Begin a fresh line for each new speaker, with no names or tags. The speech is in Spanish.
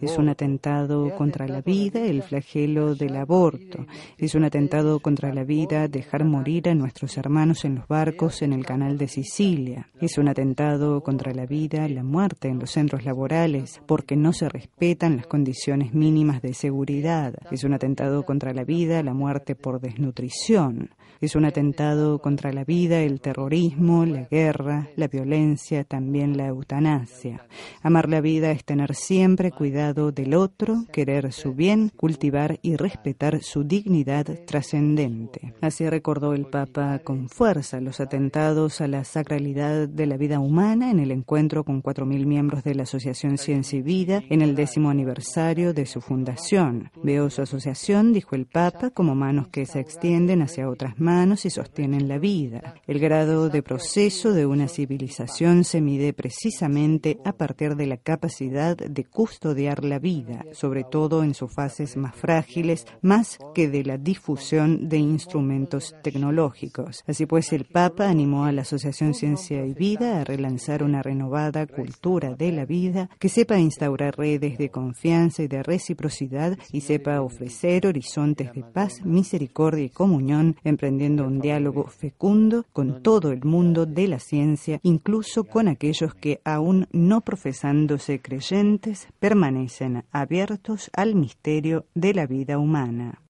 Es
un atentado contra la vida el flagelo del aborto. Es un atentado contra la vida dejar morir a nuestros hermanos en los barcos en el canal de Sicilia. Es un atentado contra la vida la muerte en los centros laborales porque no se respetan las condiciones mínimas de seguridad. Es un atentado contra la vida la muerte por desnutrición. Es un atentado contra la vida el terrorismo, la guerra, la violencia, también la eutanasia. Amar la vida es tener siempre cuidado del otro, querer su bien, cultivar y respetar su dignidad trascendente. Así recordó el Papa con fuerza los atentados a la sacralidad de la vida humana en el encuentro con 4.000 miembros de la Asociación Ciencia y Vida en el décimo aniversario de su fundación. Veo su asociación, dijo el Papa, como manos que se extienden hacia otras manos y sostienen la vida. El grado de proceso de una civilización se mide precisamente a partir de la capacidad de custodiar la vida, sobre todo en sus fases más frágiles, más que de la difusión de instrumentos tecnológicos. Así pues, el Papa animó a la Asociación Ciencia y Vida a relanzar una renovada cultura de la vida que sepa instaurar redes de confianza y de reciprocidad y sepa ofrecer horizontes de paz, misericordia y comunión, emprendiendo un diálogo fecundo con todo el mundo de la ciencia, incluso con aquellos que aún no profesan creyentes, permanecen abiertos al misterio de la vida humana.